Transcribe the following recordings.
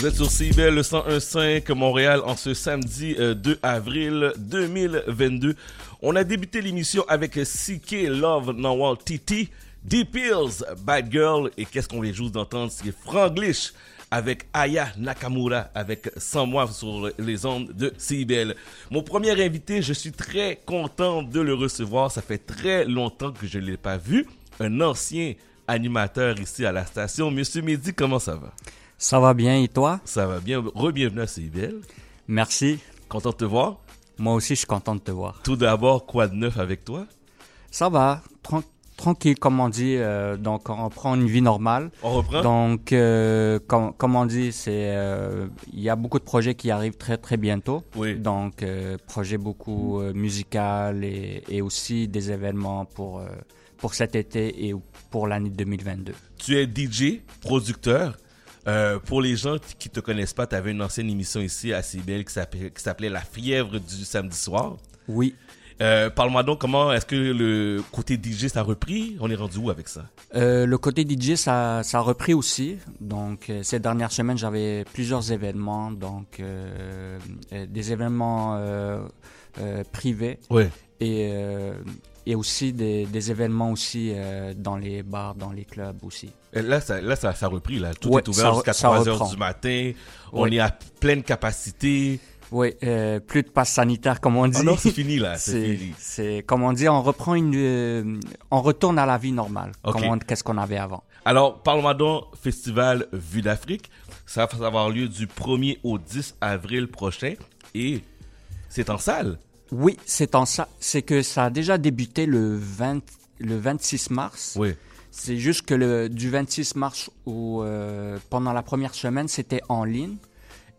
Vous êtes sur CIBEL le 101.5 Montréal en ce samedi 2 euh, avril 2022. On a débuté l'émission avec CK Love Nawal Titi, Deep Hills, Bad Girl et qu'est-ce qu'on les joue d'entendre, c'est Franglish avec Aya Nakamura avec Sans moi sur les ondes de CIBL. Mon premier invité, je suis très content de le recevoir. Ça fait très longtemps que je ne l'ai pas vu. Un ancien animateur ici à la station. Monsieur Mehdi, comment ça va? Ça va bien et toi? Ça va bien. Re-bienvenue à CIBL. Merci. Content de te voir? Moi aussi, je suis content de te voir. Tout d'abord, quoi de neuf avec toi? Ça va, tranquille, comme on dit. Euh, donc, on reprend une vie normale. On reprend? Donc, euh, comme, comme, on dit, c'est euh, il y a beaucoup de projets qui arrivent très, très bientôt. Oui. Donc, projets beaucoup musical et, et, aussi des événements pour, pour cet été et pour l'année 2022. Tu es DJ, producteur. Euh, pour les gens qui te connaissent pas, tu avais une ancienne émission ici à CBL qui s'appelait La fièvre du samedi soir. Oui. Euh, Parle-moi donc comment est-ce que le côté DJ ça a repris? On est rendu où avec ça? Euh, Le côté DJ ça, ça a repris aussi. Donc ces dernières semaines j'avais plusieurs événements, donc des événements privés. Oui. Et et aussi des, des événements aussi euh, dans les bars, dans les clubs aussi. Et là, ça, là, ça, ça a repris. Là. Tout est ouvert jusqu'à 3 heures du matin. On est à pleine capacité. Oui, euh, plus de passe sanitaire, comme on dit. Ah non, c'est fini là. C'est fini. C'est comme on dit, on reprend une, euh, on retourne à la vie normale. Okay. Qu'est-ce qu'on avait avant. Alors, parle-moi donc Festival Vue d'Afrique. Ça va avoir lieu du 1er au 10 avril prochain et c'est en salle? Oui, c'est en ça. C'est que ça a déjà débuté le 20, le 26 mars. Oui. C'est juste que le, du 26 mars ou euh, pendant la première semaine, c'était en ligne.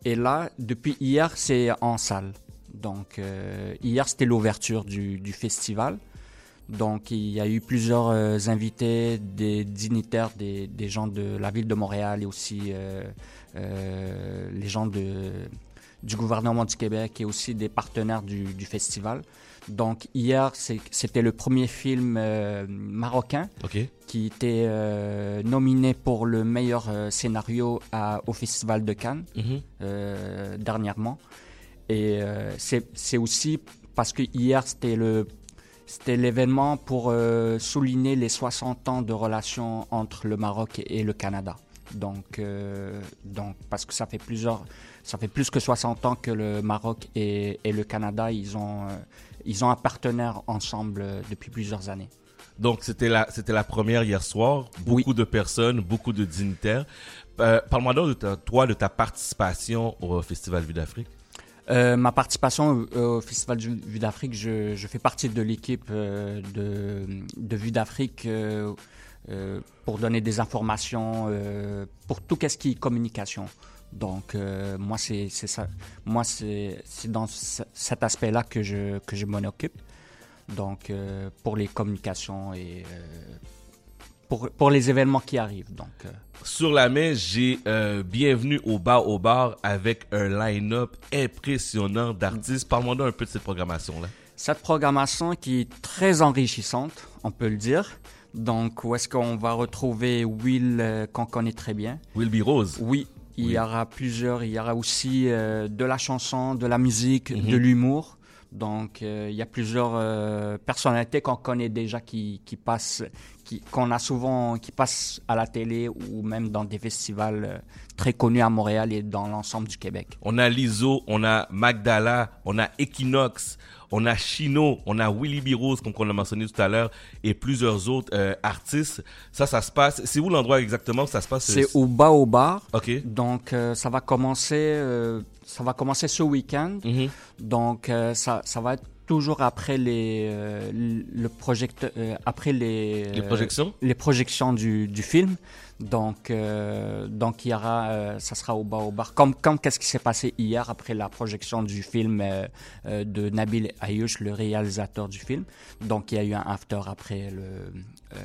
Et là, depuis hier, c'est en salle. Donc, euh, hier, c'était l'ouverture du, du, festival. Donc, il y a eu plusieurs euh, invités, des dignitaires, des, des, gens de la ville de Montréal et aussi euh les gens de du gouvernement du Québec et aussi des partenaires du, du festival. Donc hier, c'était le premier film euh, marocain qui était euh, nominé pour le meilleur euh, scénario à, au Festival de Cannes euh, dernièrement. Et c'est aussi parce que hier, c'était le c'était l'événement pour souligner les 60 ans de relations entre le Maroc et le Canada. Donc, euh, donc, parce que ça fait plusieurs, ça fait plus que 60 ans que le Maroc et, et le Canada, ils ont, euh, ils ont un partenaire ensemble euh, depuis plusieurs années. Donc, c'était la, c'était la première hier soir. Beaucoup oui. de personnes, beaucoup de dignitaires. Euh, Parle-moi donc de ta, toi, de ta participation au Festival Vue d'Afrique. Euh, ma participation au, Festival Vue d'Afrique, je, je, fais partie de l'équipe de, de Vue d'Afrique euh, euh, pour donner des informations euh, pour tout ce qui est communication. Donc euh, moi c'est ça, moi c'est dans cet aspect-là que je que je m'en occupe. Donc euh, pour les communications et euh, pour, pour les événements qui arrivent. Donc euh. sur la main, j'ai bienvenue au bar au bar avec un line-up impressionnant d'artistes. Parle-moi un peu de cette programmation là. Cette programmation qui est très enrichissante, on peut le dire. Donc, où est-ce qu'on va retrouver Will euh, qu'on connaît très bien? Will B. Rose. Oui, il oui. y aura plusieurs. Il y aura aussi euh, de la chanson, de la musique, Mhm. mm -hmm. de l'humour. Donc, euh, il y a plusieurs personnalités qu'on connaît déjà qui, qui passent, qu'on a souvent, qui passent à la télé ou même dans des festivals euh, très connus à Montréal et dans l'ensemble du Québec. On a Lizo, on a Magdala, on a Equinox, on a Chino, on a Willy B. Rose, comme on l'a mentionné tout à l'heure, et plusieurs autres euh, artistes. Ça, ça se passe. C'est où l'endroit exactement que ça se passe C'est au Baobar. Ok. Donc, euh, ça va commencer, euh, ça va commencer ce week-end. Mm -hmm. Donc, euh, ça, ça va être toujours après les euh, le projecteur euh, après les les projections. les projections du, du film. Donc euh, donc il y aura euh, ça sera au Baobar comme comme qu'est-ce qui s'est passé hier après la projection du film euh, euh, de Nabil Ayouch le réalisateur du film. Donc il y a eu un after après le euh,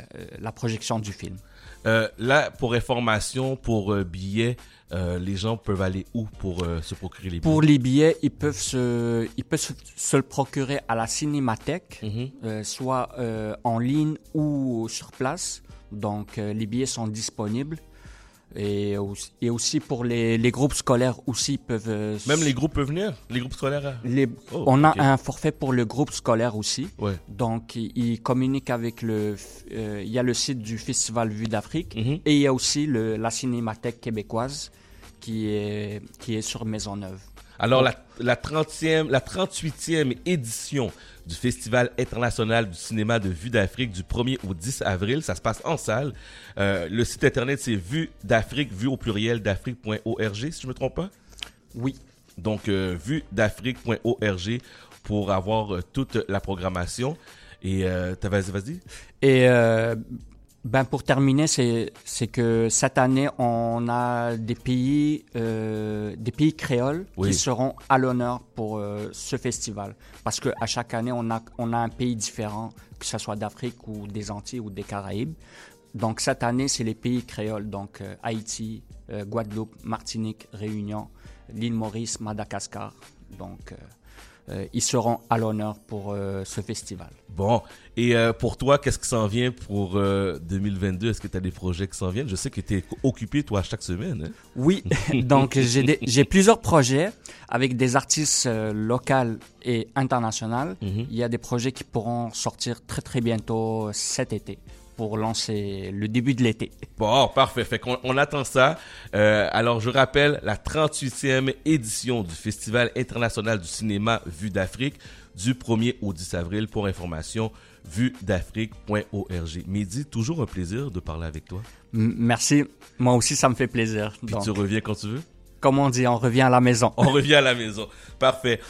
la projection du film là pour information pour billets euh, les gens peuvent aller où pour euh, se procurer les billets? Pour les billets, ils peuvent se, ils peuvent se, se le procurer à la cinémathèque, euh, soit en ligne ou sur place. Donc les billets sont disponibles. Et, aussi- et aussi pour les, les groupes scolaires aussi peuvent. euh, Même les groupes peuvent venir Les groupes scolaires hein? les- Oh, on a un forfait pour le groupe scolaire aussi. Ouais. Donc, ils ils communiquent avec le. euh, il y a le site du Festival Vue d'Afrique Mhm. et il y a aussi le, la Cinémathèque québécoise qui est, qui est sur Maisonneuve. Alors, la, la 30e, la 38e édition du Festival international du cinéma de Vue d'Afrique du 1er au 10 avril, ça se passe en salle. Euh, le site internet, c'est vue d'Afrique, vue au pluriel d'Afrique.org, si je me trompe pas? Oui. Donc, euh, vue d'Afrique.org pour avoir euh, toute la programmation. Et, euh, vas-y, vas-y. Et euh, ben pour terminer, c'est que cette année, on a des pays, euh, des pays créoles Oui. qui seront à l'honneur pour euh, ce festival. Parce que à chaque année, on a, on a un pays différent, que ce soit d'Afrique ou des Antilles ou des Caraïbes. Donc cette année, c'est les pays créoles, donc euh, Haïti, Guadeloupe, Martinique, Réunion, l'île Maurice, Madagascar. Donc ils seront à l'honneur pour euh, ce festival. Bon, et euh, pour toi, qu'est-ce qui s'en vient pour euh, 2022 Est-ce que tu as des projets qui s'en viennent? Je sais que tu es occupé, toi, chaque semaine. hein? Oui, donc j'ai plusieurs projets avec des artistes euh, locaux et internationaux. Mhm. Il y a des projets qui pourront sortir très très bientôt cet été pour lancer le début de l'été. Bon, parfait. Fait qu'on on attend ça. Euh, alors, je rappelle la 38e édition du Festival international du cinéma Vue d'Afrique du 1er au 10 avril. Pour information, vuedafrique.org. Midi, toujours un plaisir de parler avec toi. Merci, moi aussi ça me fait plaisir. Puis Donc, tu reviens quand tu veux. comme on dit, on revient à la maison. On revient à la maison. Parfait.